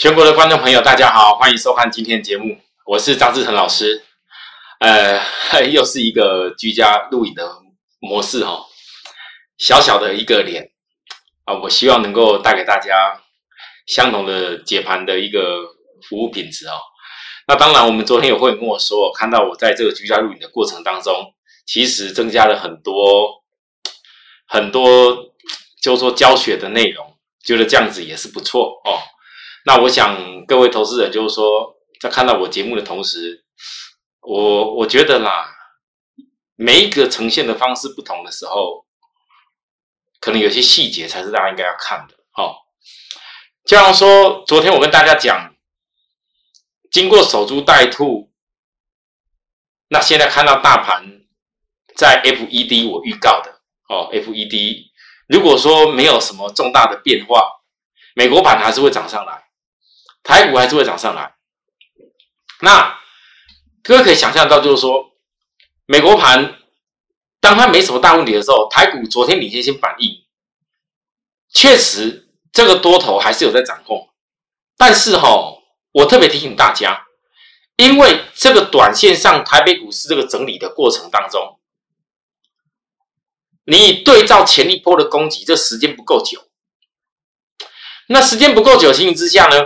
全国的观众朋友，大家好，欢迎收看今天的节目，我是张志成老师。呃，又是一个居家录影的模式哈，小小的一个脸啊，我希望能够带给大家相同的解盘的一个服务品质哦。那当然，我们昨天有会跟我说，看到我在这个居家录影的过程当中，其实增加了很多很多，就是说教学的内容，觉得这样子也是不错哦。那我想各位投资人就是说，在看到我节目的同时，我我觉得啦，每一个呈现的方式不同的时候，可能有些细节才是大家应该要看的哦。就像说，昨天我跟大家讲，经过守株待兔，那现在看到大盘在 FED 我预告的哦，FED 如果说没有什么重大的变化，美国盘还是会涨上来。台股还是会涨上来，那各位可以想象到，就是说，美国盘当它没什么大问题的时候，台股昨天领先先反应，确实这个多头还是有在掌控，但是哈，我特别提醒大家，因为这个短线上台北股市这个整理的过程当中，你对照前一波的攻击，这时间不够久，那时间不够久的情形之下呢？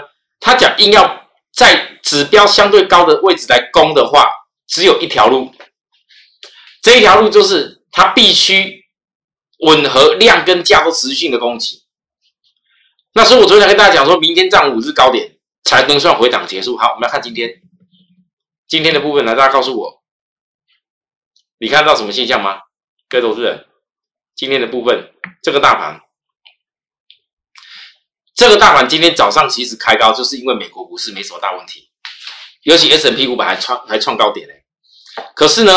他讲硬要在指标相对高的位置来攻的话，只有一条路，这一条路就是他必须吻合量跟价都持续性的攻击。那所以我昨天跟大家讲，说明天涨五日高点才能算回档结束。好，我们来看今天今天的部分，来大家告诉我，你看到什么现象吗？各位投资人，今天的部分这个大盘。这个大盘今天早上其实开高，就是因为美国股市没什么大问题，尤其 S M P 五百还创还创高点嘞。可是呢，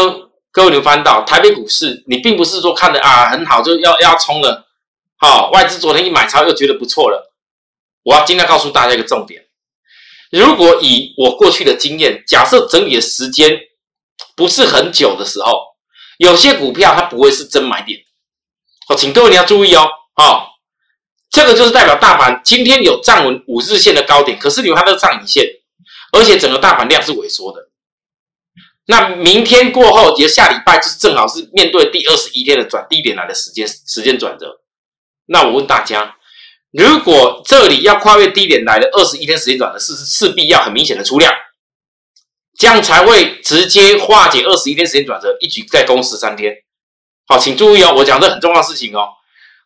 各位你翻到台北股市，你并不是说看的啊很好就要要冲了。好，外资昨天一买超又觉得不错了。我要今天告诉大家一个重点：如果以我过去的经验，假设整理的时间不是很久的时候，有些股票它不会是真买点。好，请各位你要注意哦，好。这个就是代表大盘今天有站稳五日线的高点，可是你看它的上影线，而且整个大盘量是萎缩的。那明天过后，也下礼拜就是正好是面对第二十一天的转低点来的时间时间转折。那我问大家，如果这里要跨越低点来的二十一天时间转折，是势必要很明显的出量，这样才会直接化解二十一天时间转折，一举再攻十三天。好，请注意哦，我讲的很重要的事情哦。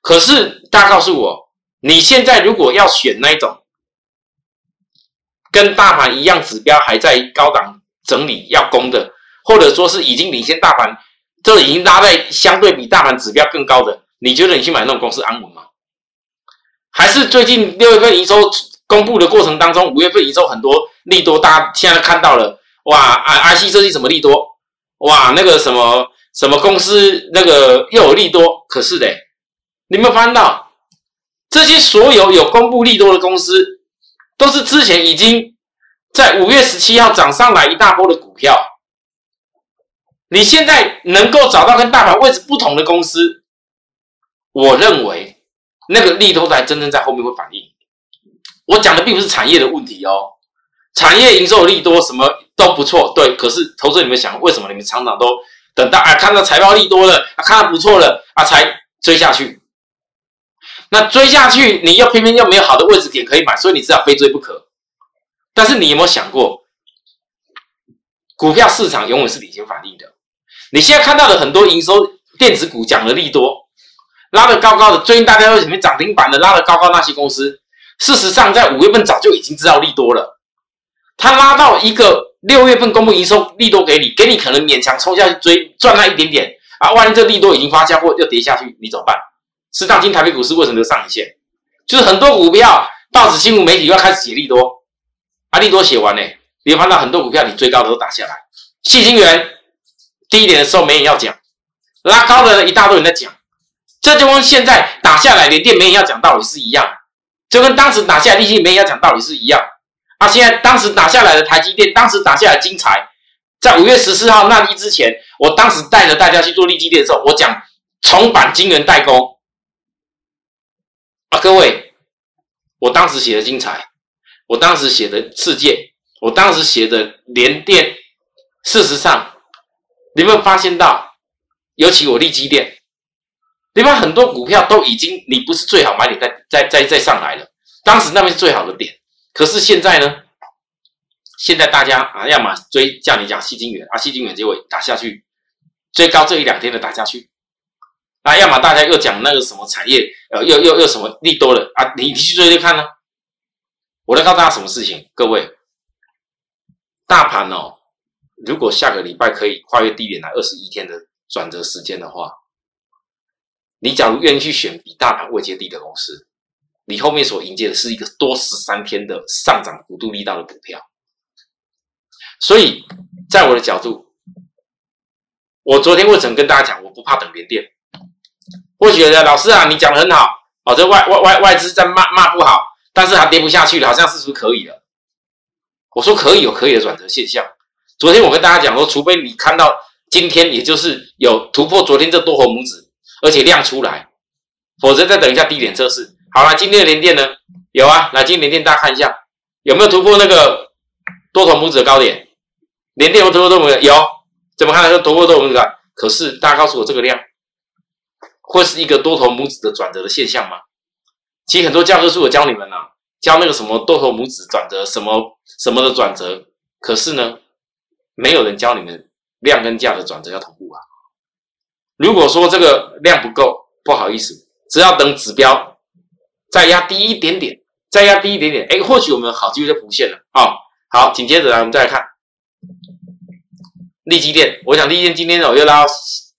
可是大家告诉我。你现在如果要选那种跟大盘一样指标还在高档整理要攻的，或者说是已经领先大盘，这已经拉在相对比大盘指标更高的，你觉得你去买那种公司安稳吗？还是最近六月份营收公布的过程当中，五月份营收很多利多，大家现在看到了哇啊 IC 设计什么利多，哇，那个什么什么公司那个又有利多，可是嘞，你有没有发现到？这些所有有公布利多的公司，都是之前已经在五月十七号涨上来一大波的股票。你现在能够找到跟大盘位置不同的公司，我认为那个利多才真正在后面会反应。我讲的并不是产业的问题哦，产业营收利多什么都不错，对。可是投资你们想，为什么你们常常都等到啊看到财报利多了，啊看到不错了啊才追下去？那追下去，你又偏偏又没有好的位置点可以买，所以你知道非追不可。但是你有没有想过，股票市场永远是领先反应的。你现在看到的很多营收电子股讲的利多，拉的高高的，最近大家为什么涨停板的拉的高高那些公司，事实上在五月份早就已经知道利多了。他拉到一个六月份公布营收利多给你，给你可能勉强冲下去追赚那一点点啊，万一这利多已经发酵过又跌下去，你怎么办？是当今台北股市为什么上影线？就是很多股票报纸、新闻媒体又要开始写利多，啊，利多写完呢，你会看到很多股票你追高的都打下来。细晶元低一点的时候没人要讲，拉高的一大堆人在讲，这就跟现在打下来连电没人要讲道理是一样，就跟当时打下来立基没人要讲道理是一样。啊，现在当时打下来的台积电，当时打下来金财，在五月十四号那一之前，我当时带着大家去做立基电的时候，我讲重返晶圆代工。各位，我当时写的精彩，我当时写的世界，我当时写的联电，事实上，你有没有发现到？尤其我立基电，对吧？很多股票都已经你不是最好买点，再再再再上来了。当时那边是最好的点，可是现在呢？现在大家啊，要么追叫你讲细金元啊，细金元结果打下去，最高这一两天的打下去，那，要么大家又讲那个什么产业，呃，又又又什么利多了啊，你你去追追看呢？我来告诉大家什么事情，各位，大盘哦，如果下个礼拜可以跨越低点来二十一天的转折时间的话，你假如愿意去选比大盘位阶低的公司，你后面所迎接的是一个多十三天的上涨幅度力道的股票。所以，在我的角度，我昨天为什么跟大家讲，我不怕等连跌？我觉得老师啊，你讲的很好哦，这外外外外资在骂骂不好，但是还跌不下去了，好像是不是可以了？我说可以有可以的转折现象。昨天我跟大家讲说，除非你看到今天，也就是有突破昨天这多头拇指，而且量出来，否则再等一下低点测试。好了，今天的连电呢？有啊，来今天连电大家看一下，有没有突破那个多头拇指的高点？连电有突破多头拇指？有，怎么看来是突破多头拇指？可是大家告诉我，这个量会是一个多头拇指的转折的现象吗？其实很多教科书我教你们啊，教那个什么多头拇指转折，什么什么的转折，可是呢，没有人教你们量跟价的转折要同步啊。如果说这个量不够，不好意思，只要等指标再压低一点点，再压低一点点，哎，或许我们好机会就浮现了啊。好，紧接着来，我们再来看。利基电，我想利基电今天哦又拉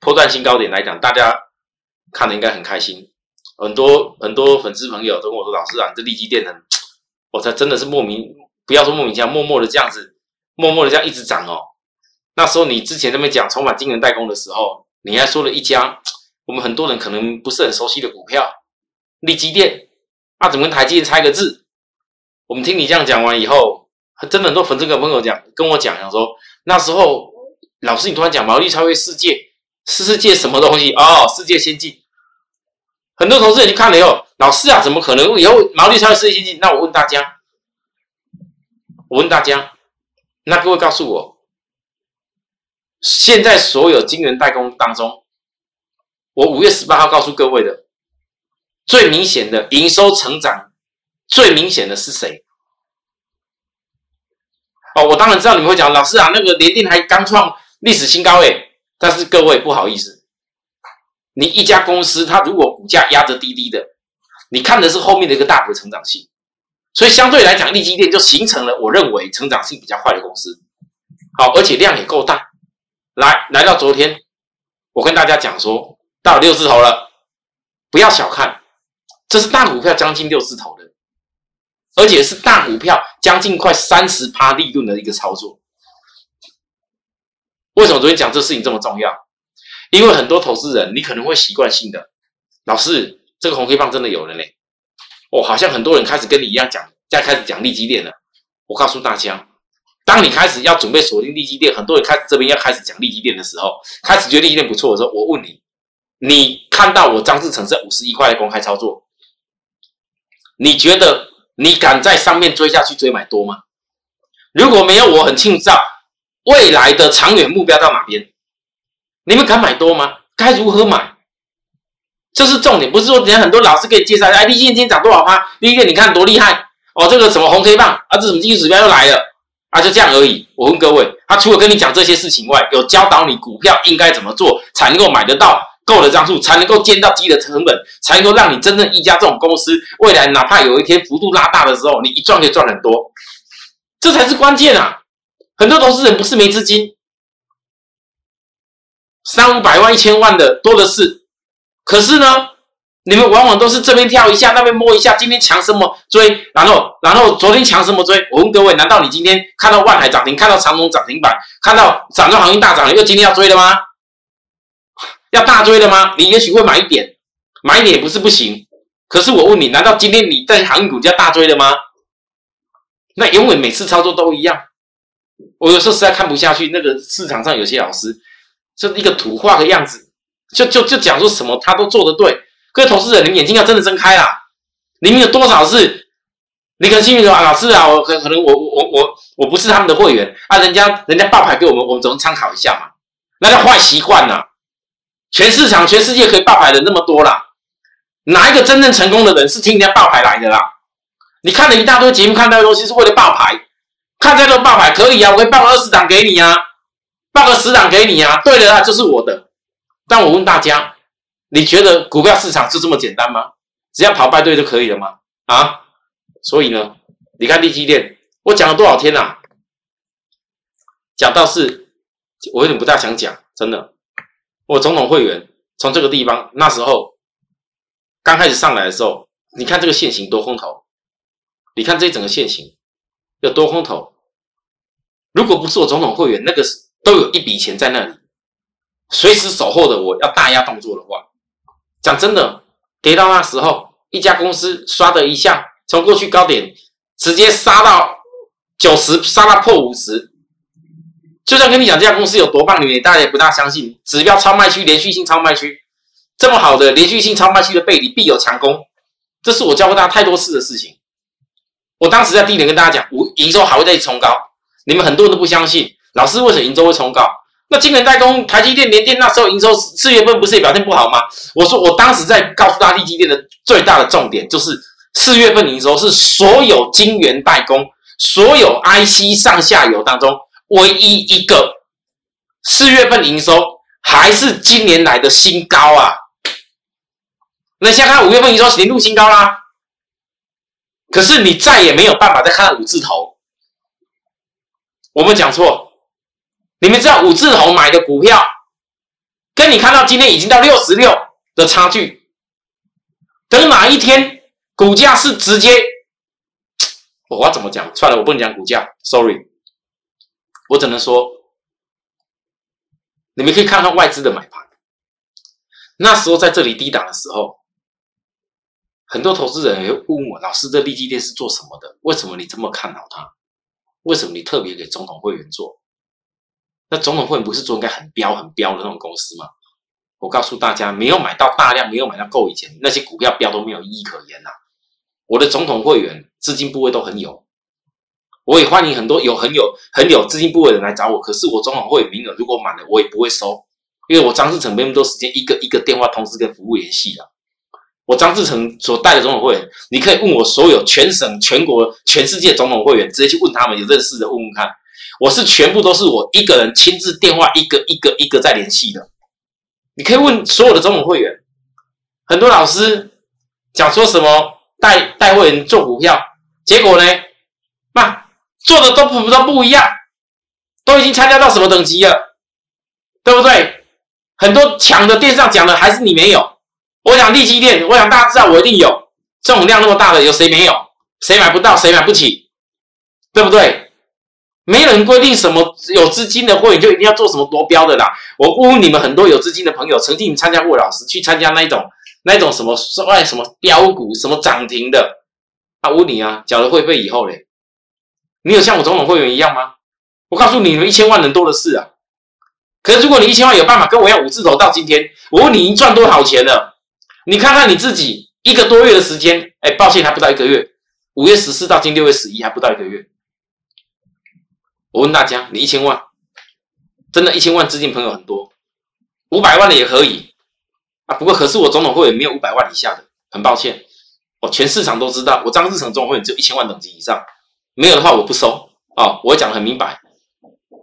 破断新高点来讲，大家看的应该很开心。很多很多粉丝朋友都跟我说：“老师啊，你这利基电很，我才真的是莫名，不要说莫名其妙，默默的这样子，默默的这样一直涨哦。”那时候你之前那边讲充满金源代工的时候，你还说了一家我们很多人可能不是很熟悉的股票，利基电，啊，怎么跟台积电差一个字？我们听你这样讲完以后，真的很多粉丝跟朋友讲，跟我讲，讲说那时候。老师，你突然讲毛利超越世界是，世界什么东西？哦，世界先进。很多投资人去看了以后，老师啊，怎么可能以后毛利超越世界先进？那我问大家，我问大家，那各位告诉我，现在所有晶圆代工当中，我五月十八号告诉各位的最明显的营收成长最明显的是谁？哦，我当然知道你们会讲，老师啊，那个联电还刚创。历史新高诶，但是各位不好意思，你一家公司它如果股价压着低低的，你看的是后面的一个大幅成长性，所以相对来讲，利基电就形成了我认为成长性比较快的公司。好，而且量也够大。来，来到昨天，我跟大家讲说，到六字头了，不要小看，这是大股票将近六字头的，而且是大股票将近快三十趴利润的一个操作。为什么昨天讲这事情这么重要？因为很多投资人，你可能会习惯性的，老师，这个红黑棒真的有了嘞，哦，好像很多人开始跟你一样讲，在开始讲利基电了。我告诉大家，当你开始要准备锁定利基电，很多人开始这边要开始讲利基电的时候，开始觉得利基电不错的时候，我问你，你看到我张志成在五十一块的公开操作，你觉得你敢在上面追下去追买多吗？如果没有，我很庆幸。未来的长远目标到哪边？你们敢买多吗？该如何买？这是重点，不是说人家很多老师可以介绍。哎，利基今天涨多少趴？第一个你看多厉害哦，这个什么红黑棒啊，这什么技术指标又来了啊，就这样而已。我问各位，他除了跟你讲这些事情外，有教导你股票应该怎么做才能够买得到够的张数，才能够见到低的成本，才能够让你真正一家这种公司未来哪怕有一天幅度拉大的时候，你一赚可以赚很多，这才是关键啊！很多投资人不是没资金，三五百万、一千万的多的是。可是呢，你们往往都是这边跳一下，那边摸一下。今天抢什么追？然后，然后昨天抢什么追？我问各位，难道你今天看到万海涨停，看到长隆涨停板，看到散装航运大涨，又今天要追了吗？要大追了吗？你也许会买一点，买一点也不是不行。可是我问你，难道今天你在航运股要大追了吗？那永远每次操作都一样。我有时候实在看不下去，那个市场上有些老师就一个土话的样子，就就就讲说什么他都做得对。各位投资人，你们眼睛要真的睁开啦！里面有多少是你可能心里说，老师啊，我可可能我我我我不是他们的会员啊，人家人家爆牌给我们，我们只能参考一下嘛。那叫坏习惯呐！全市场全世界可以爆牌的那么多啦，哪一个真正成功的人是听人家爆牌来的啦？你看了一大堆节目，看到的东西是为了爆牌，看再多爆牌可以啊，我可以报个二十档给你啊，报个十档给你啊。对的啊，这是我的。但我问大家，你觉得股票市场就这么简单吗？只要跑败队就可以了吗？啊？所以呢，你看利基店，我讲了多少天啦？讲到是，我有点不大想讲，真的。我总统会员从这个地方那时候刚开始上来的时候，你看这个线型多空头。你看这整个线型有多空头，如果不是我总统会员，那个都有一笔钱在那里，随时守候的我要大压动作的话，讲真的，跌到那时候，一家公司刷的一下，从过去高点直接杀到九十，杀到破五十，就算跟你讲这家公司有多棒，你们大家也不大相信。指标超卖区，连续性超卖区，这么好的连续性超卖区的背离必有强攻，这是我教过大家太多次的事情。我当时在低点跟大家讲，我营收还会再冲高，你们很多人都不相信，老师为什么营收会冲高？那晶圆代工、台积电、联电那时候营收四月份不是也表现不好吗？我说我当时在告诉大家，积电的最大的重点就是四月份营收是所有晶圆代工、所有 IC 上下游当中唯一一个四月份营收还是今年来的新高啊！那现在看五月份营收年度新高啦。可是你再也没有办法再看到五字头，我们讲错，你们知道五字头买的股票，跟你看到今天已经到六十六的差距，等哪一天股价是直接，我要怎么讲？算了，我不能讲股价，sorry，我只能说，你们可以看到外资的买盘，那时候在这里低档的时候。很多投资人也会问我：“老师，这利基店是做什么的？为什么你这么看好它？为什么你特别给总统会员做？那总统会不是做应该很标很标的那种公司吗？”我告诉大家，没有买到大量，没有买到够以前，那些股票标都没有意义可言呐。我的总统会员资金部位都很有，我也欢迎很多有很有很有资金部位的人来找我。可是我总统会员名额如果满了，我也不会收，因为我张志成没那么多时间，一个一个电话通知跟服务联系的。我张志成所带的总统会员，你可以问我所有全省、全国、全世界总统会员，直接去问他们有认识的问问看。我是全部都是我一个人亲自电话一个一个一个在联系的。你可以问所有的总统会员，很多老师讲说什么带带会员做股票，结果呢，那做的都不都不一样，都已经参加到什么等级了，对不对？很多抢的电上讲的还是你没有。我想利基店，我想大家知道我一定有这种量那么大的，有谁没有？谁买不到？谁买不起？对不对？没人规定什么有资金的会员就一定要做什么夺标的啦。我问问你们很多有资金的朋友，曾经参加过老师去参加那种那种什么外什么标股什么涨停的，啊，问你啊，缴了会费以后嘞，你有像我总统会员一样吗？我告诉你你们一千万人多的是啊。可是如果你一千万有办法跟我要五字头到今天，我问你，你赚多少钱了？你看看你自己一个多月的时间，哎，抱歉还不到一个月，五月十四到今六月十一还不到一个月。我问大家，你一千万，真的，一千万资金朋友很多，五百万的也可以啊。不过可是我总统会员没有五百万以下的，很抱歉，我全市场都知道，我张志成总统会只有一千万等级以上，没有的话我不收啊，我讲的很明白。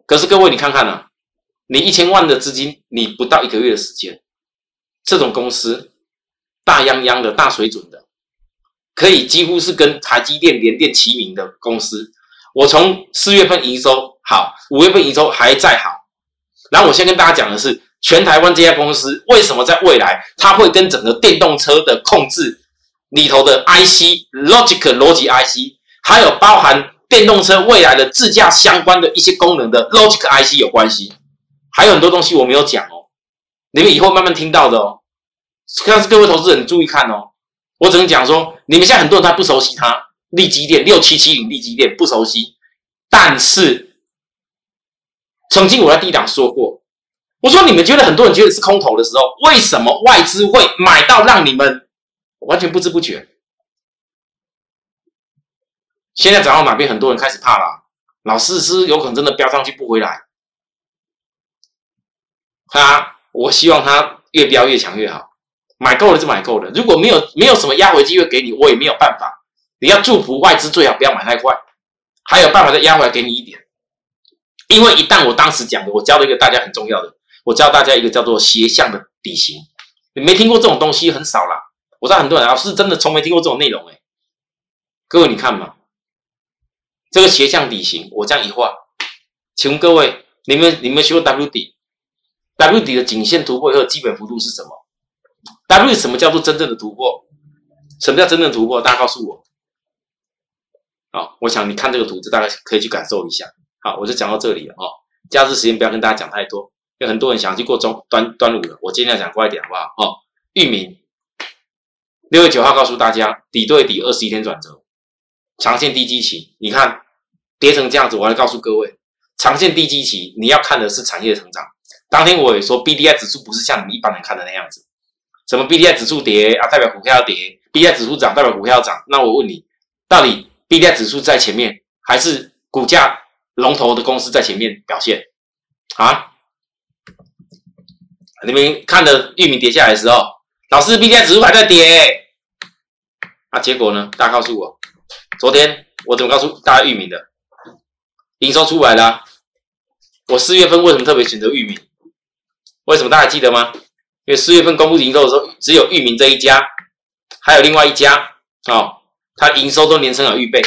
可是各位你看看呢，你一千万的资金，你不到一个月的时间，这种公司。大泱泱的大水准的，可以几乎是跟台积电、联电齐名的公司。我从四月份营收好，五月份营收还在好。然后我先跟大家讲的是，全台湾这家公司为什么在未来它会跟整个电动车的控制里头的 IC、Logic 逻辑 IC，还有包含电动车未来的自驾相关的一些功能的 Logic IC 有关系。还有很多东西我没有讲哦，你们以后慢慢听到的哦。但是各位投资人注意看哦，我只能讲说，你们现在很多人他不熟悉它，利基电六七七零利基电不熟悉，但是曾经我在低档说过，我说你们觉得很多人觉得是空头的时候，为什么外资会买到让你们完全不知不觉？现在涨到哪边，很多人开始怕了。老师是有可能真的飙上去不回来。他，我希望他越飙越强越好。买够了就买够了，如果没有没有什么压回机会给你，我也没有办法。你要祝福外资最好不要买太快，还有办法再压回来给你一点。因为一旦我当时讲的，我教了一个大家很重要的，我教大家一个叫做斜向的底型。你没听过这种东西很少啦。我知道很多人老师真的从没听过这种内容哎。各位你看嘛，这个斜向底型，我这样一画，请问各位，你们你们学过 W 底？W 底的颈线突破以后基本幅度是什么？W 什么叫做真正的突破？什么叫真正突破？大家告诉我。好，我想你看这个图，就大概可以去感受一下。好，我就讲到这里了哦。假日时间不要跟大家讲太多，因为很多人想去过中端端午了。我尽量讲快一点，好不好？哦，域名六月九号告诉大家，底对底二十一天转折，长线低基期。你看跌成这样子，我来告诉各位，长线低基期你要看的是产业成长。当天我也说，B D I 指数不是像你们一般人看的那样子。什么 B D I 指数跌啊，代表股票要跌；B D I 指数涨，代表股票要涨。那我问你，到底 B D I 指数在前面，还是股价龙头的公司在前面表现？啊？你们看着玉米跌下来的时候，老师 B D I 指数还在跌，啊，结果呢？大家告诉我，昨天我怎么告诉大家玉米的？营收出来了，我四月份为什么特别选择玉米？为什么大家记得吗？因为四月份公布营收的时候，只有域名这一家，还有另外一家哦，它营收都连成了预备。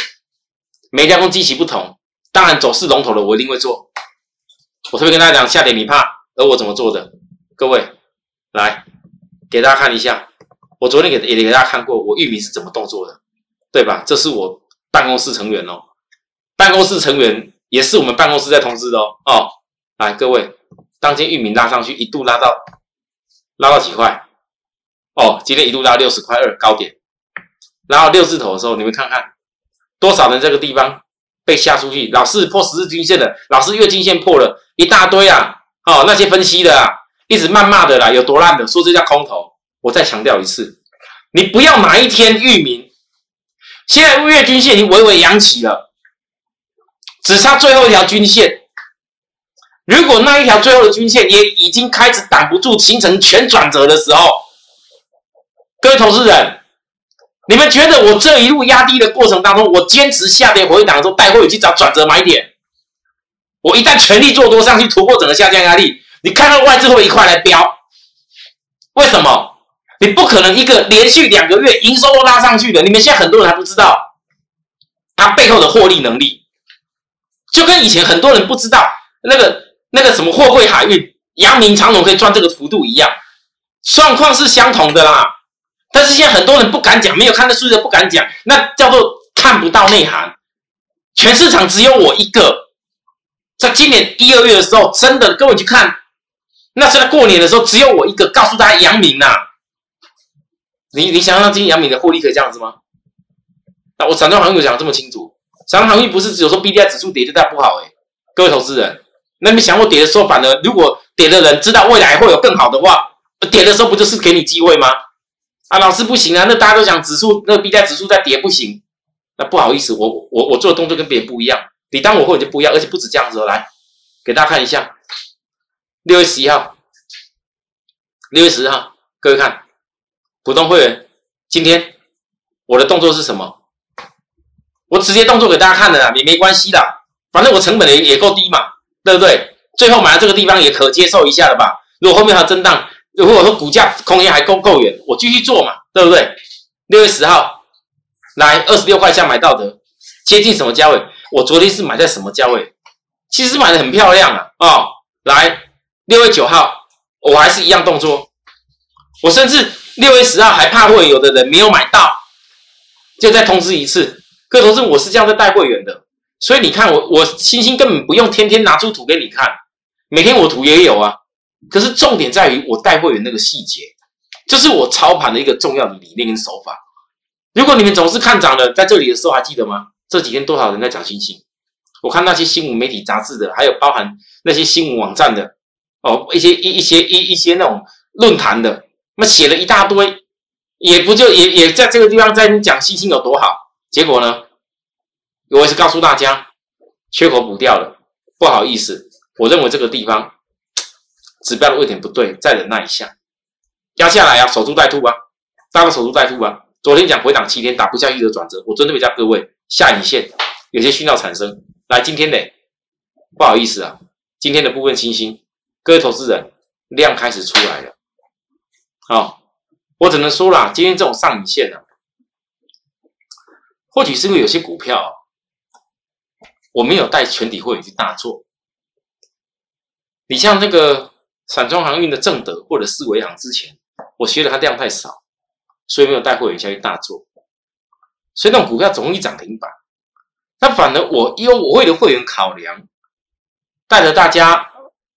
每家公机不同，当然走势龙头的我一定会做。我特别跟大家讲，下跌你怕，而我怎么做的？各位来给大家看一下，我昨天给也给大家看过，我玉米是怎么动作的，对吧？这是我办公室成员哦，办公室成员也是我们办公室在通知的哦。哦，来各位，当天玉米拉上去，一度拉到。拉到几块？哦，今天一度拉六十块二高点，然后六字头的时候，你们看看多少人这个地方被吓出去？老是破十日均线的，老是月均线破了一大堆啊！哦，那些分析的啊，一直谩骂的啦，有多烂的，说这叫空头。我再强调一次，你不要哪一天域名，现在月均线已经微微扬起了，只差最后一条均线。如果那一条最后的均线也已经开始挡不住，形成全转折的时候，各位投资人，你们觉得我这一路压低的过程当中，我坚持下跌回档的时候，带货去找转折买点，我一旦全力做多上去突破整个下降压力，你看到外资会一块来飙？为什么？你不可能一个连续两个月营收都拉上去的，你们现在很多人还不知道它背后的获利能力，就跟以前很多人不知道那个。那个什么货柜海运、阳明长隆可以赚这个幅度一样，状况是相同的啦。但是现在很多人不敢讲，没有看到数字不敢讲，那叫做看不到内涵。全市场只有我一个，在今年一二月的时候，真的各位去看，那是在过年的时候，只有我一个告诉大家阳明呐。你你想让今天阳明的获利可以这样子吗？那我散装航运讲这么清楚，散装航运不是只有说 B D I 指数跌就代不好哎，各位投资人。那你想我跌的时候，反而如果跌的人知道未来会有更好的话，跌的时候不就是给你机会吗？啊，老师不行啊，那大家都讲指数，那个 B 在指数在跌不行，那不好意思，我我我做的动作跟别人不一样，你当我会就不一样，而且不止这样子哦，来给大家看一下，六月十一号，六月十号，各位看，普通会员今天我的动作是什么？我直接动作给大家看的啦，也没关系的，反正我成本也也够低嘛。对不对？最后买到这个地方也可接受一下了吧？如果后面还有震荡，如果说股价空间还够够远，我继续做嘛，对不对？六月十号来二十六块下买到的，接近什么价位？我昨天是买在什么价位？其实买的很漂亮啊！哦，来六月九号我还是一样动作，我甚至六月十号还怕会有的人没有买到，就再通知一次。各位同志，我是这样在带会员的。所以你看，我我星星根本不用天天拿出图给你看，每天我图也有啊。可是重点在于我带会员那个细节，这是我操盘的一个重要的理念跟手法。如果你们总是看涨的，在这里的时候还记得吗？这几天多少人在讲星星？我看那些新闻媒体杂志的，还有包含那些新闻网站的，哦，一些一一些一一些那种论坛的，那写了一大堆，也不就也也在这个地方在讲星星有多好，结果呢？我也是告诉大家，缺口补掉了，不好意思，我认为这个地方指标的位点不对，再忍耐一下，压下来啊，守株待兔啊，大家守株待兔啊。昨天讲回档七天打不下去的转折，我针对教各位下影线有些讯号产生，来今天呢，不好意思啊，今天的部分星星，各位投资人量开始出来了，好，我只能说啦，今天这种上影线呢，或许是因为有些股票我没有带全体会员去大做，你像那个散装航运的正德或者四维航之前，我学的它量太少。所以没有带会员下去大做，所以那种股票总容易涨停板。那反而我因为我为了会员考量，带着大家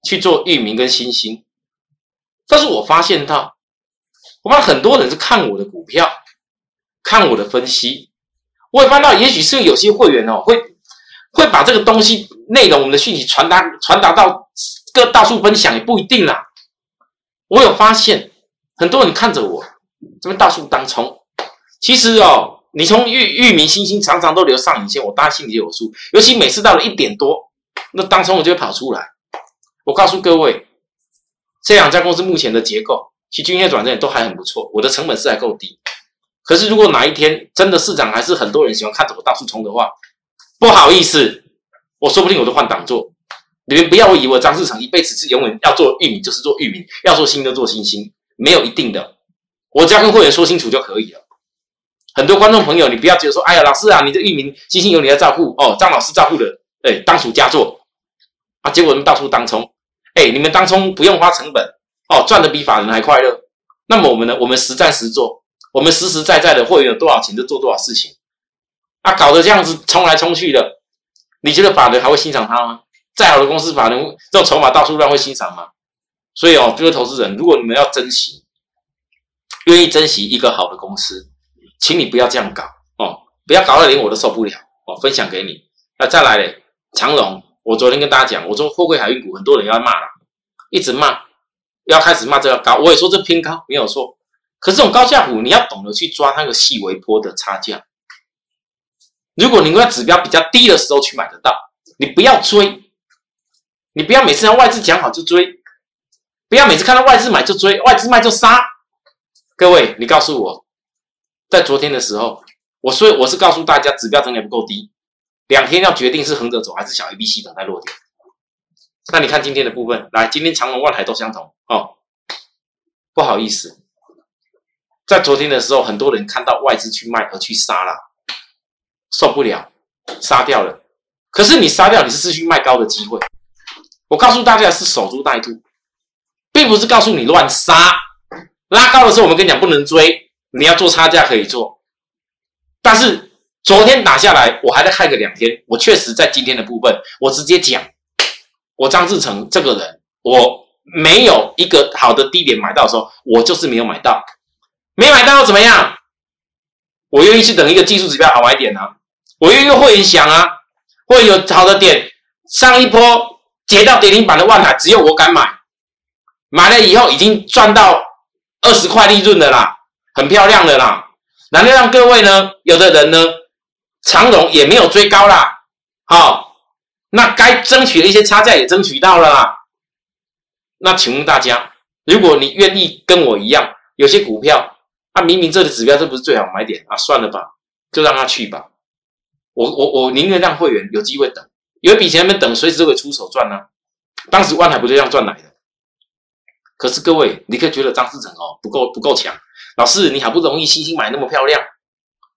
去做域名跟新兴。但是我发现到，我发现很多人是看我的股票，看我的分析。我也发现到，也许是有些会员哦，会会把这个东西内容、我们的讯息传达传达到各到处分享，也不一定啦。我有发现，很多人看着我。这边大树当冲，其实哦，你从玉玉米、星星常常都留上影线，我大家心里有数。尤其每次到了一点多，那当冲我就会跑出来。我告诉各位，这两家公司目前的结构，其均线转正都还很不错，我的成本是还够低。可是如果哪一天真的市场还是很多人喜欢看着我大树冲的话，不好意思，我说不定我都换挡做。你们不要以为张志成一辈子是永远要做玉米就是做玉米，要做新的做新星，没有一定的。我只要跟会员说清楚就可以了。很多观众朋友，你不要觉得说，哎呀，老师啊，你的域名星星有你来照顾哦，张老师照顾的，哎，当属佳作啊。结果你们到处当冲，哎，你们当冲不用花成本哦，赚的比法人还快乐。那么我们呢？我们实战实做，我们实实在在的会员有多少钱就做多少事情啊，搞得这样子冲来冲去的，你觉得法人还会欣赏他吗？再好的公司法人这种筹码到处乱会欣赏吗？所以哦，各位投资人，如果你们要珍惜。愿意珍惜一个好的公司，请你不要这样搞哦，不要搞到连我都受不了哦。分享给你，那再来嘞，长荣，我昨天跟大家讲，我说货柜海运股很多人要骂了，一直骂，要开始骂这个高，我也说这偏高没有错。可是这种高价股，你要懂得去抓那个细微波的差价。如果你在指标比较低的时候去买得到，你不要追，你不要每次让外资讲好就追，不要每次看到外资买就追，外资卖就杀。各位，你告诉我，在昨天的时候，我说我是告诉大家，指标整理不够低，两天要决定是横着走还是小 A B C 等待落点。那你看今天的部分，来，今天长隆、万海都相同哦。不好意思，在昨天的时候，很多人看到外资去卖而去杀了，受不了，杀掉了。可是你杀掉，你是失去卖高的机会。我告诉大家是守株待兔，并不是告诉你乱杀。拉高的时候，我们跟你讲不能追，你要做差价可以做。但是昨天打下来，我还在看个两天。我确实在今天的部分，我直接讲，我张志成这个人，我没有一个好的低点买到的时候，我就是没有买到，没买到又怎么样？我愿意去等一个技术指标好买点啊，我愿意会员想啊，会有好的点，上一波跌到跌停板的万海，只有我敢买，买了以后已经赚到。二十块利润的啦，很漂亮的啦。那就让各位呢，有的人呢，长荣也没有追高啦。好，那该争取的一些差价也争取到了啦。那请问大家，如果你愿意跟我一样，有些股票，它明明这个指标这不是最好买点啊，算了吧，就让它去吧。我我我宁愿让会员有机会等，有一笔钱没等，随时都会出手赚呢。当时万海不就这样赚来的？可是各位，你可以觉得张思成哦不够不够强。老师，你好不容易星星买那么漂亮，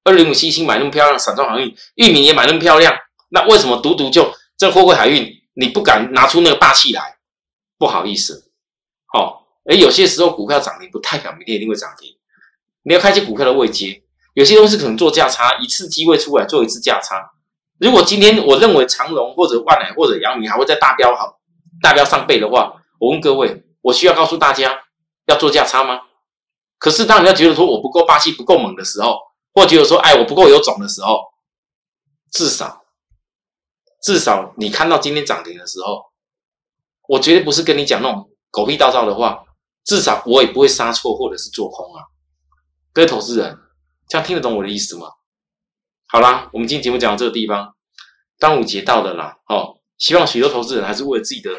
二零五星星买那么漂亮，散装航运玉米也买那么漂亮，那为什么独独就这货柜海运你不敢拿出那个霸气来？不好意思，哦，哎，有些时候股票涨停不太敢明天一定会涨停，你要看一些股票的位阶，有些东西可能做价差，一次机会出来做一次价差。如果今天我认为长荣或者万海或者阳明还会再大标好，大标上倍的话，我问各位。我需要告诉大家要做价差吗？可是当人家觉得说我不够霸气、不够猛的时候，或觉得说哎我不够有种的时候，至少至少你看到今天涨停的时候，我绝对不是跟你讲那种狗屁倒灶的话，至少我也不会杀错或者是做空啊。各位投资人，这样听得懂我的意思吗？好啦，我们今天节目讲到这个地方，端午节到了啦，哦，希望许多投资人还是为了自己的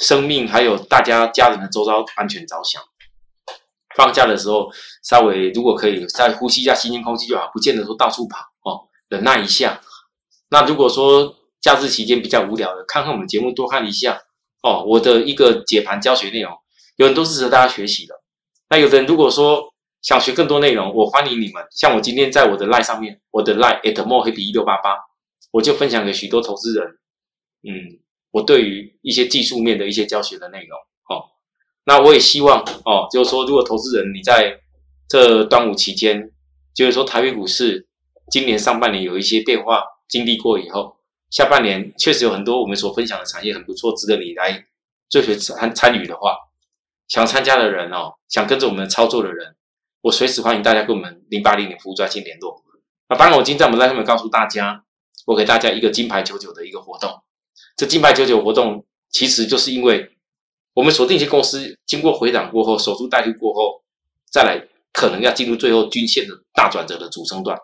生命，还有大家家人的周遭安全着想。放假的时候，稍微如果可以再呼吸一下新鲜空气就好，不见得说到处跑哦，忍耐一下。那如果说假日期间比较无聊的，看看我们节目多看一下哦，我的一个解盘教学内容，有很多是值得大家学习的。那有的人如果说想学更多内容，我欢迎你们。像我今天在我的 line 上面，我的 line at more happy 一六八八，我就分享给许多投资人，嗯，我对于一些技术面的一些教学的内容哦。那我也希望哦，就是说，如果投资人你在这端午期间，就是说台北股市今年上半年有一些变化，经历过以后，下半年确实有很多我们所分享的产业很不错，值得你来追随参参与的话，想参加的人哦，想跟着我们操作的人，我随时欢迎大家跟我们零八零零服务专线联络。那当然，我今天在我们上面告诉大家，我给大家一个金牌九九的一个活动。这金牌九九活动其实就是因为。我们锁定一些公司，经过回档过后，守株待兔过后，再来可能要进入最后均线的大转折的主升段。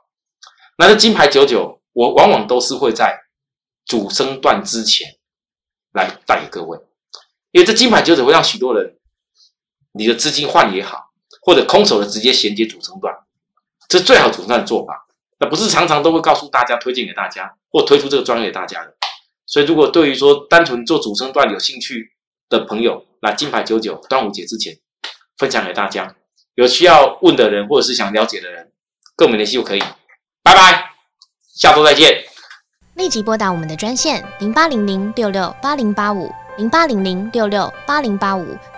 那这金牌九九，我往往都是会在主升段之前来带给各位，因为这金牌九九会让许多人，你的资金换也好，或者空手的直接衔接主升段，这是最好主升段的做法。那不是常常都会告诉大家、推荐给大家，或推出这个专业给大家的。所以，如果对于说单纯做主升段有兴趣，的朋友，那金牌九九，端午节之前分享给大家。有需要问的人，或者是想了解的人，跟我们联系就可以。拜拜，下周再见。立即拨打我们的专线零八零零六六八零八五零八零零六六八零八五